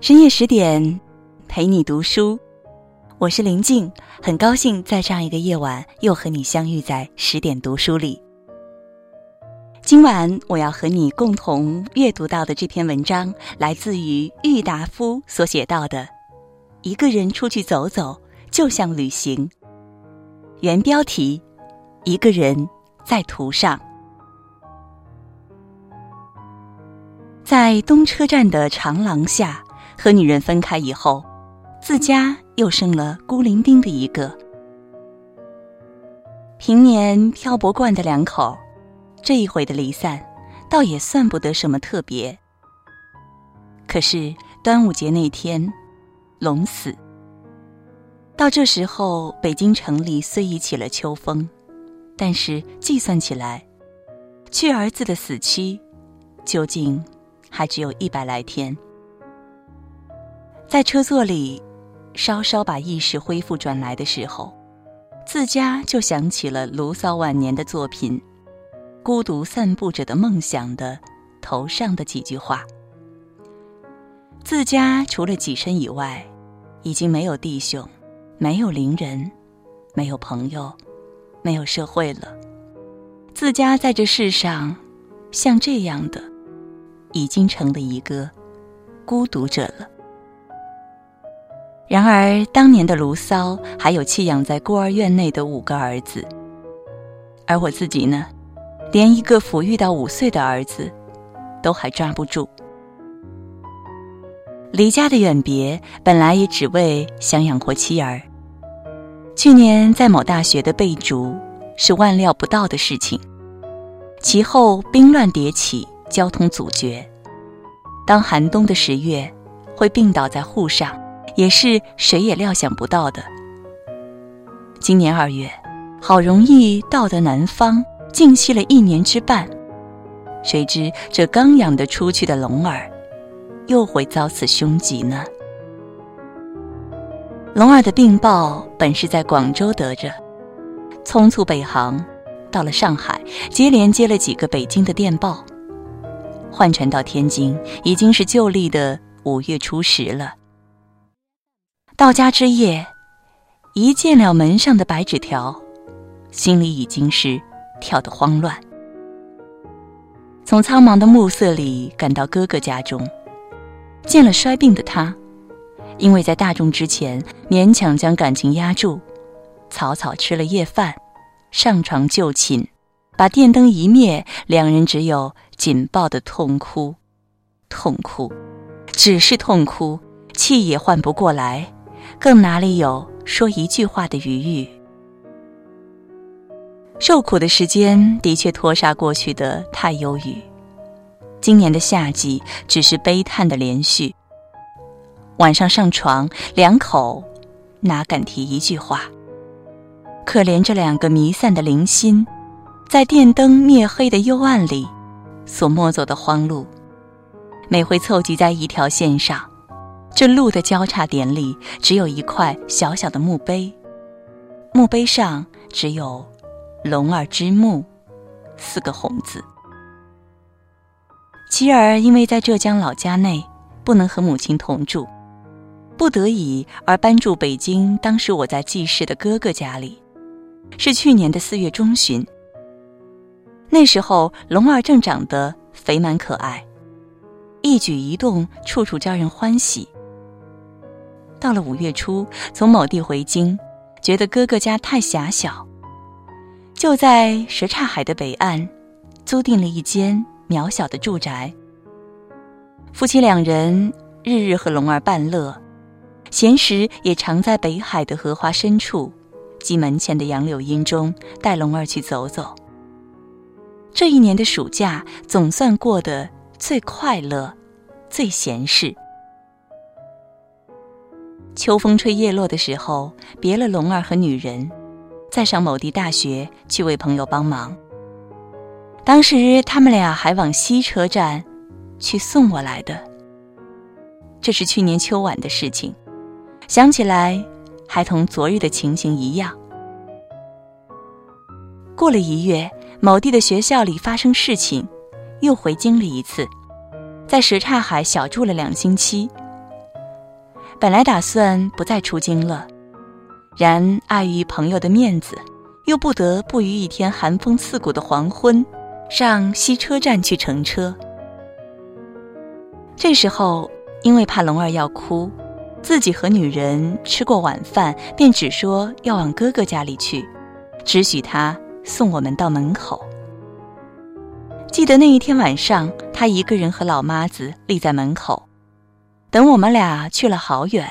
深夜十点，陪你读书。我是林静，很高兴在这样一个夜晚又和你相遇在十点读书里。今晚我要和你共同阅读到的这篇文章，来自于郁达夫所写到的：“一个人出去走走，就像旅行。”原标题：一个人在途上。在东车站的长廊下。和女人分开以后，自家又生了孤零零的一个。平年漂泊惯的两口，这一回的离散，倒也算不得什么特别。可是端午节那天，龙死。到这时候，北京城里虽已起了秋风，但是计算起来，去儿子的死期，究竟还只有一百来天。在车座里，稍稍把意识恢复转来的时候，自家就想起了卢骚晚年的作品《孤独散步者的梦想》的头上的几句话。自家除了己身以外，已经没有弟兄，没有邻人，没有朋友，没有社会了。自家在这世上，像这样的，已经成了一个孤独者了。然而，当年的卢骚还有弃养在孤儿院内的五个儿子，而我自己呢，连一个抚育到五岁的儿子，都还抓不住。离家的远别，本来也只为想养活妻儿。去年在某大学的备竹，是万料不到的事情。其后兵乱迭起，交通阻绝，当寒冬的十月，会病倒在沪上。也是谁也料想不到的。今年二月，好容易到得南方，静息了一年之半，谁知这刚养得出去的龙儿，又会遭此凶疾呢？龙儿的病报本是在广州得着，匆促北航，到了上海，接连接了几个北京的电报，换船到天津，已经是旧历的五月初十了。到家之夜，一见了门上的白纸条，心里已经是跳得慌乱。从苍茫的暮色里赶到哥哥家中，见了衰病的他，因为在大众之前勉强将感情压住，草草吃了夜饭，上床就寝，把电灯一灭，两人只有紧抱的痛哭，痛哭，只是痛哭，气也换不过来。更哪里有说一句话的余裕？受苦的时间的确拖沙过去的太忧郁。今年的夏季只是悲叹的连续。晚上上床，两口哪敢提一句话？可怜这两个弥散的灵心，在电灯灭黑的幽暗里，所摸走的荒路，每回凑集在一条线上。这路的交叉点里，只有一块小小的墓碑，墓碑上只有“龙儿之墓”四个红字。妻儿因为在浙江老家内不能和母亲同住，不得已而搬住北京。当时我在记事的哥哥家里，是去年的四月中旬。那时候龙儿正长得肥满可爱，一举一动处处叫人欢喜。到了五月初，从某地回京，觉得哥哥家太狭小，就在什刹海的北岸，租订了一间渺小的住宅。夫妻两人日日和龙儿伴乐，闲时也常在北海的荷花深处及门前的杨柳荫中带龙儿去走走。这一年的暑假总算过得最快乐、最闲适。秋风吹叶落的时候，别了龙儿和女人，再上某地大学去为朋友帮忙。当时他们俩还往西车站去送我来的。这是去年秋晚的事情，想起来还同昨日的情形一样。过了一月，某地的学校里发生事情，又回京了一次，在什刹海小住了两星期。本来打算不再出京了，然碍于朋友的面子，又不得不于一天寒风刺骨的黄昏，上西车站去乘车。这时候，因为怕龙儿要哭，自己和女人吃过晚饭，便只说要往哥哥家里去，只许他送我们到门口。记得那一天晚上，他一个人和老妈子立在门口。等我们俩去了好远，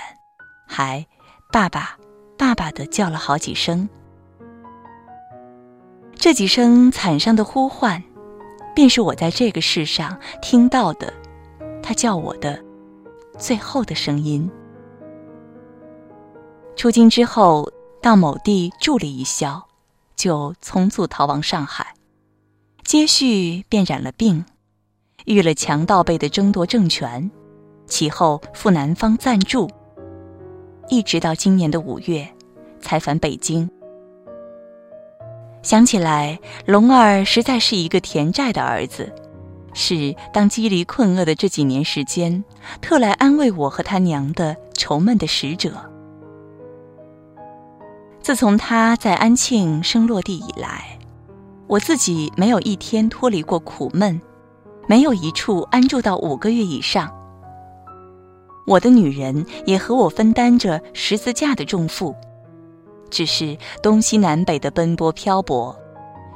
还“爸爸，爸爸”的叫了好几声。这几声惨伤的呼唤，便是我在这个世上听到的，他叫我的最后的声音。出京之后，到某地住了一宵，就匆促逃往上海，接续便染了病，遇了强盗辈的争夺政权。其后赴南方暂住，一直到今年的五月，才返北京。想起来，龙儿实在是一个田寨的儿子，是当饥离困饿的这几年时间，特来安慰我和他娘的愁闷的使者。自从他在安庆生落地以来，我自己没有一天脱离过苦闷，没有一处安住到五个月以上。我的女人也和我分担着十字架的重负，只是东西南北的奔波漂泊，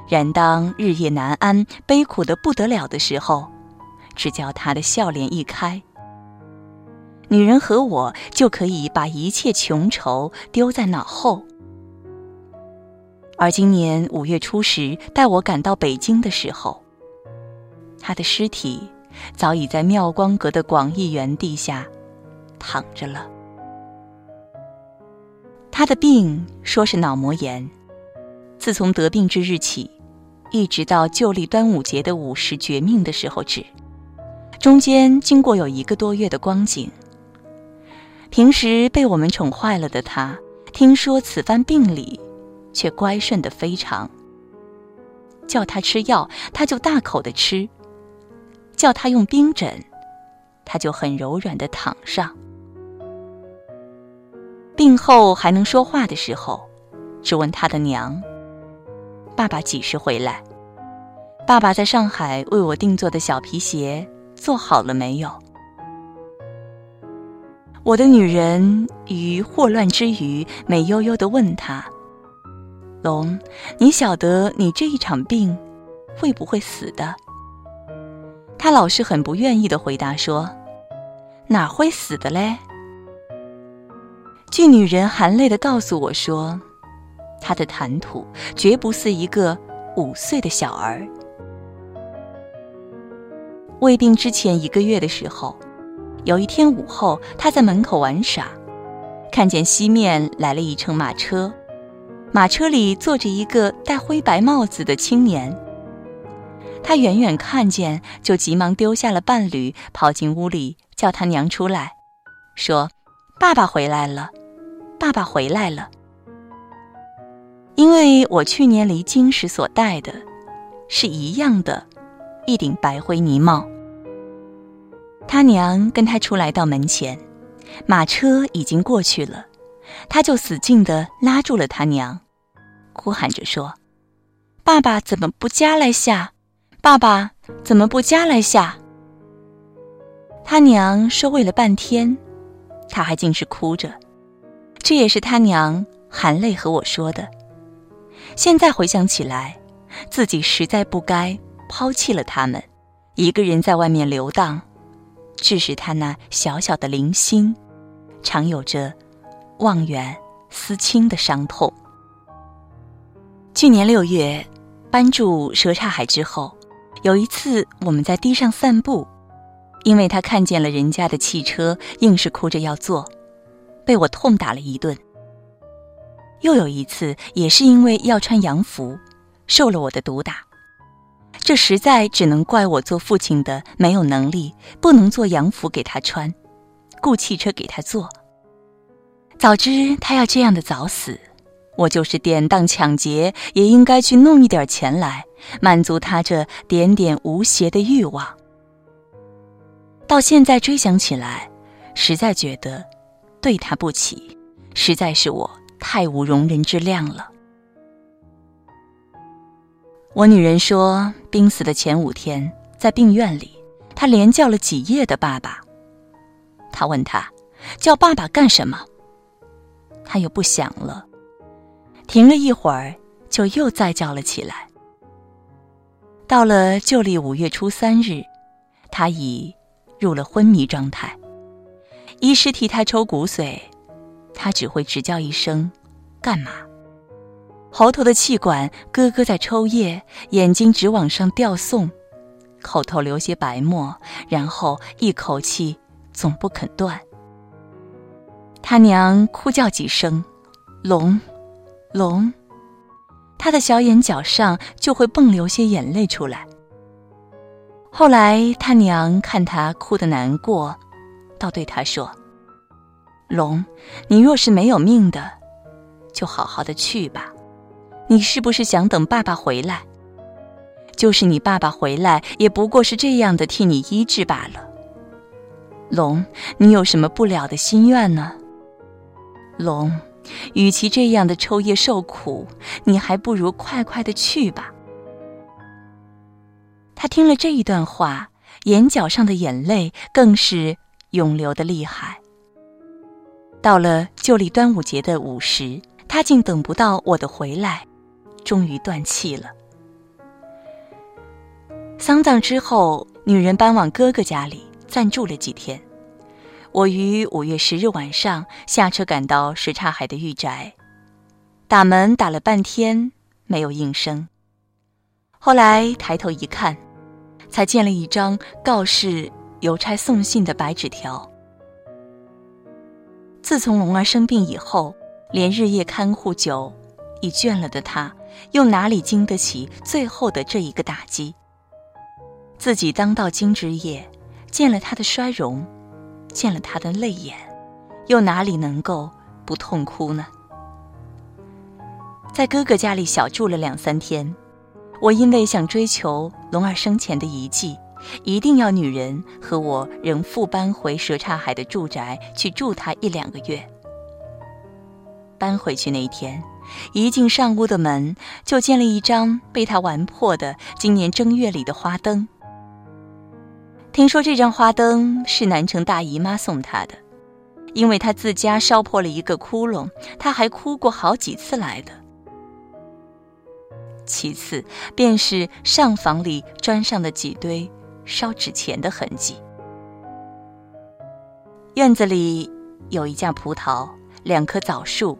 然当日夜难安、悲苦的不得了的时候，只叫她的笑脸一开，女人和我就可以把一切穷愁丢在脑后。而今年五月初十，带我赶到北京的时候，她的尸体早已在妙光阁的广义园地下。躺着了。他的病说是脑膜炎，自从得病之日起，一直到旧历端午节的午时绝命的时候止，中间经过有一个多月的光景。平时被我们宠坏了的他，听说此番病里，却乖顺的非常。叫他吃药，他就大口的吃；叫他用冰枕，他就很柔软的躺上。病后还能说话的时候，只问他的娘：“爸爸几时回来？爸爸在上海为我定做的小皮鞋做好了没有？”我的女人于霍乱之余，美悠悠的问他：“龙，你晓得你这一场病会不会死的？”他老是很不愿意的回答说：“哪会死的嘞？”据女人含泪的告诉我说，她的谈吐绝不似一个五岁的小儿。胃病之前一个月的时候，有一天午后，她在门口玩耍，看见西面来了一乘马车，马车里坐着一个戴灰白帽子的青年。她远远看见，就急忙丢下了伴侣，跑进屋里叫他娘出来，说：“爸爸回来了。”爸爸回来了，因为我去年离京时所戴的，是一样的，一顶白灰呢帽。他娘跟他出来到门前，马车已经过去了，他就死劲的拉住了他娘，哭喊着说：“爸爸怎么不加来下？爸爸怎么不加来下？”他娘说喂了半天，他还尽是哭着。这也是他娘含泪和我说的。现在回想起来，自己实在不该抛弃了他们，一个人在外面流荡，致使他那小小的灵心，常有着望远思亲的伤痛。去年六月搬住蛇刹海之后，有一次我们在堤上散步，因为他看见了人家的汽车，硬是哭着要坐。被我痛打了一顿。又有一次，也是因为要穿洋服，受了我的毒打。这实在只能怪我做父亲的没有能力，不能做洋服给他穿，雇汽车给他坐。早知他要这样的早死，我就是典当抢劫，也应该去弄一点钱来，满足他这点点无邪的欲望。到现在追想起来，实在觉得。对他不起，实在是我太无容人之量了。我女人说，病死的前五天，在病院里，她连叫了几夜的爸爸。他问他，叫爸爸干什么？他又不响了，停了一会儿，就又再叫了起来。到了旧历五月初三日，他已入了昏迷状态。医师替他抽骨髓，他只会直叫一声“干嘛”。喉头的气管咯咯在抽液，眼睛直往上吊送，口头流些白沫，然后一口气总不肯断。他娘哭叫几声，“龙，龙”，他的小眼角上就会迸流些眼泪出来。后来他娘看他哭得难过，倒对他说：“龙，你若是没有命的，就好好的去吧。”你是不是想等爸爸回来？就是你爸爸回来，也不过是这样的替你医治罢了。龙，你有什么不了的心愿呢？龙，与其这样的抽噎受苦，你还不如快快的去吧。他听了这一段话，眼角上的眼泪更是涌流的厉害。到了旧历端午节的午时，他竟等不到我的回来。终于断气了。丧葬之后，女人搬往哥哥家里暂住了几天。我于五月十日晚上下车赶到什刹海的御宅，打门打了半天没有应声。后来抬头一看，才见了一张告示邮差送信的白纸条。自从龙儿生病以后，连日夜看护久，已倦了的他。又哪里经得起最后的这一个打击？自己当到今之夜，见了他的衰容，见了他的泪眼，又哪里能够不痛哭呢？在哥哥家里小住了两三天，我因为想追求龙儿生前的遗迹，一定要女人和我仍复搬回什刹海的住宅去住他一两个月。搬回去那一天。一进上屋的门，就见了一张被他玩破的今年正月里的花灯。听说这张花灯是南城大姨妈送他的，因为他自家烧破了一个窟窿，他还哭过好几次来的。其次便是上房里砖上的几堆烧纸钱的痕迹。院子里有一架葡萄，两棵枣树。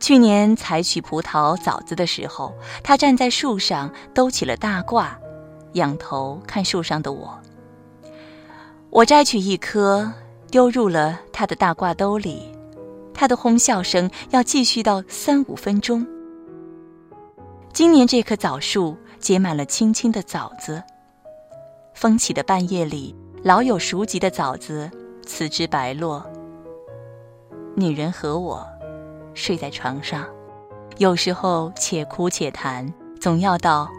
去年采取葡萄枣子的时候，他站在树上兜起了大褂，仰头看树上的我。我摘取一颗，丢入了他的大褂兜里。他的哄笑声要继续到三五分钟。今年这棵枣树结满了青青的枣子，风起的半夜里，老有熟极的枣子此枝白落。女人和我。睡在床上，有时候且哭且谈，总要到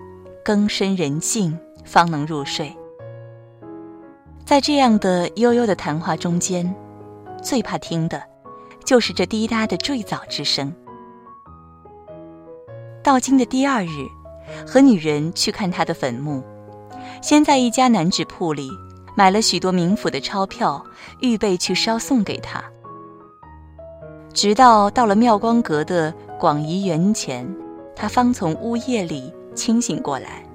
更深人静方能入睡。在这样的悠悠的谈话中间，最怕听的，就是这滴答的坠枣之声。到京的第二日，和女人去看他的坟墓，先在一家南纸铺里买了许多冥府的钞票，预备去烧送给他。直到到了妙光阁的广仪园前，他方从呜咽里清醒过来。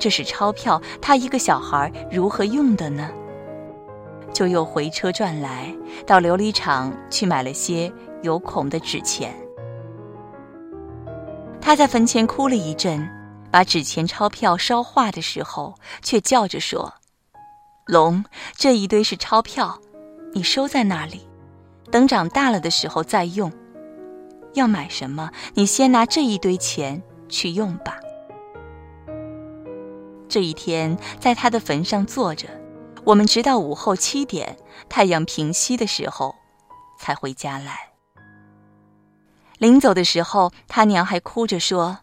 这是钞票，他一个小孩如何用的呢？就又回车转来，到琉璃厂去买了些有孔的纸钱。他在坟前哭了一阵，把纸钱钞票烧化的时候，却叫着说：“龙，这一堆是钞票，你收在那里。”等长大了的时候再用，要买什么？你先拿这一堆钱去用吧。这一天在他的坟上坐着，我们直到午后七点，太阳平息的时候，才回家来。临走的时候，他娘还哭着说：“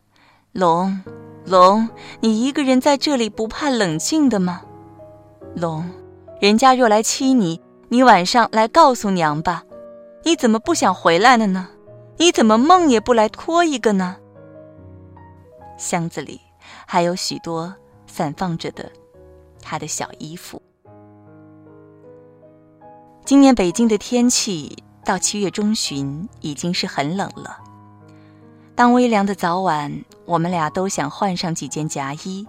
龙，龙，你一个人在这里不怕冷静的吗？龙，人家若来欺你，你晚上来告诉娘吧。”你怎么不想回来了呢？你怎么梦也不来拖一个呢？”箱子里还有许多散放着的他的小衣服。今年北京的天气到七月中旬已经是很冷了。当微凉的早晚，我们俩都想换上几件夹衣，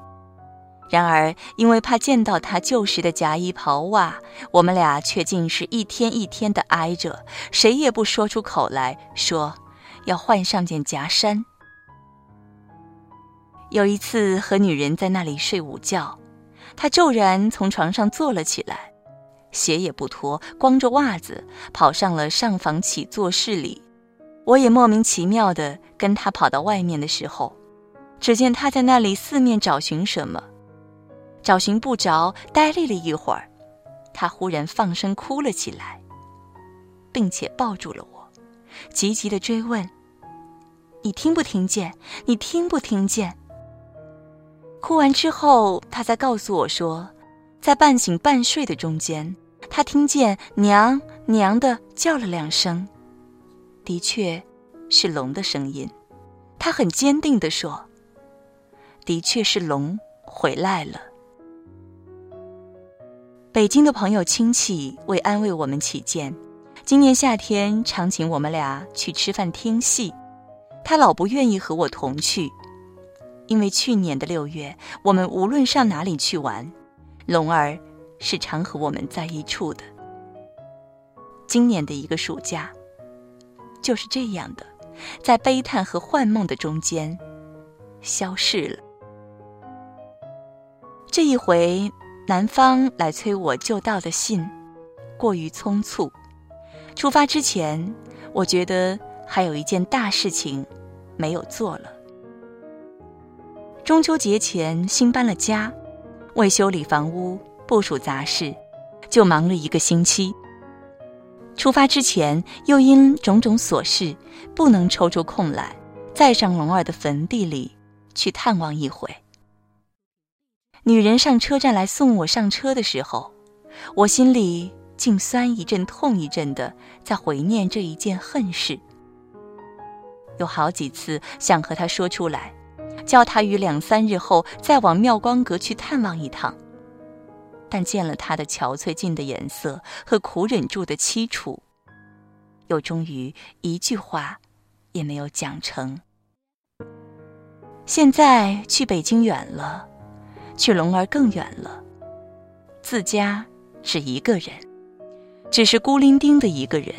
然而因为怕见到他旧时的夹衣袍袜，我们俩却竟是一天一天的挨着，谁也不说出口来说要换上件夹衫。有一次和女人在那里睡午觉，他骤然从床上坐了起来。鞋也不脱，光着袜子跑上了上房起坐室里。我也莫名其妙的跟他跑到外面的时候，只见他在那里四面找寻什么，找寻不着，呆立了一会儿，他忽然放声哭了起来，并且抱住了我，急急的追问：“你听不听见？你听不听见？”哭完之后，他才告诉我说，在半醒半睡的中间。他听见“娘娘”的叫了两声，的确，是龙的声音。他很坚定地说：“的确是龙回来了。”北京的朋友亲戚为安慰我们起见，今年夏天常请我们俩去吃饭听戏。他老不愿意和我同去，因为去年的六月，我们无论上哪里去玩，龙儿。是常和我们在一处的。今年的一个暑假，就是这样的，在悲叹和幻梦的中间，消逝了。这一回，南方来催我就到的信，过于匆促。出发之前，我觉得还有一件大事情没有做了。中秋节前新搬了家，为修理房屋。部署杂事，就忙了一个星期。出发之前，又因种种琐事，不能抽出空来，再上龙儿的坟地里去探望一回。女人上车站来送我上车的时候，我心里竟酸一阵痛一阵的，在回念这一件恨事。有好几次想和他说出来，叫他于两三日后再往妙光阁去探望一趟。但见了他的憔悴尽的颜色和苦忍住的凄楚，又终于一句话也没有讲成。现在去北京远了，去龙儿更远了，自家只一个人，只是孤零丁的一个人，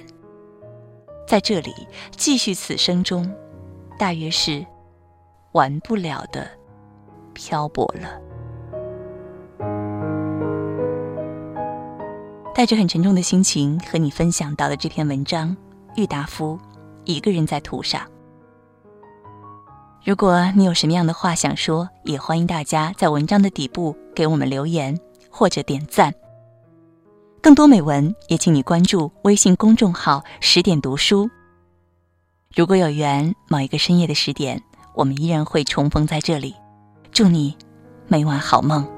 在这里继续此生中，大约是完不了的漂泊了。带着很沉重的心情和你分享到的这篇文章，郁达夫一个人在途上。如果你有什么样的话想说，也欢迎大家在文章的底部给我们留言或者点赞。更多美文也请你关注微信公众号“十点读书”。如果有缘，某一个深夜的十点，我们依然会重逢在这里。祝你每晚好梦。